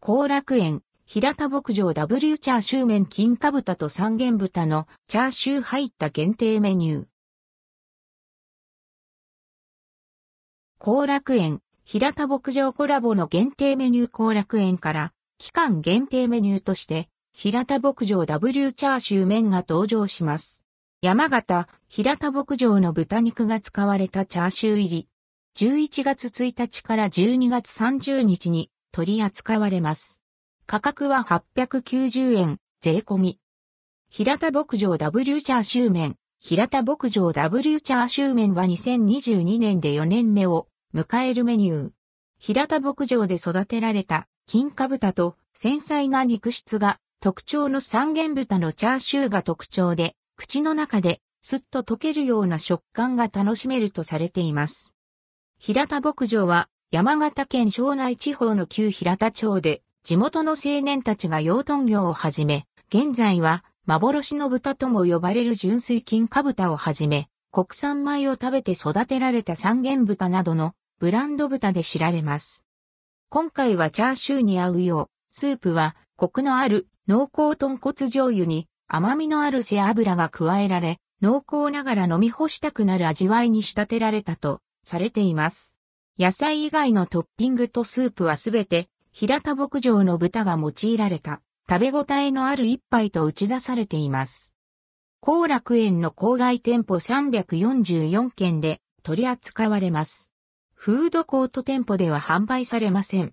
後楽園、平田牧場 W チャーシュー麺金華豚と三元豚のチャーシュー入った限定メニュー。後楽園、平田牧場コラボの限定メニュー後楽園から、期間限定メニューとして、平田牧場 W チャーシュー麺が登場します。山形、平田牧場の豚肉が使われたチャーシュー入り。11月1日から12月30日に取り扱われます。価格は890円、税込み。平田牧場 W チャーシュー麺。平田牧場 W チャーシュー麺は2022年で4年目を迎えるメニュー。平田牧場で育てられた金華豚と繊細な肉質が特徴の三元豚のチャーシューが特徴で口の中でスッと溶けるような食感が楽しめるとされています。平田牧場は山形県庄内地方の旧平田町で地元の青年たちが養豚業を始め、現在は幻の豚とも呼ばれる純粋金華豚をはじめ、国産米を食べて育てられた三元豚などのブランド豚で知られます。今回はチャーシューに合うよう、スープはコクのある濃厚豚骨醤油に甘みのある背脂が加えられ、濃厚ながら飲み干したくなる味わいに仕立てられたとされています。野菜以外のトッピングとスープはすべて平田牧場の豚が用いられた食べ応えのある一杯と打ち出されています。後楽園の郊外店舗344件で取り扱われます。フードコート店舗では販売されません。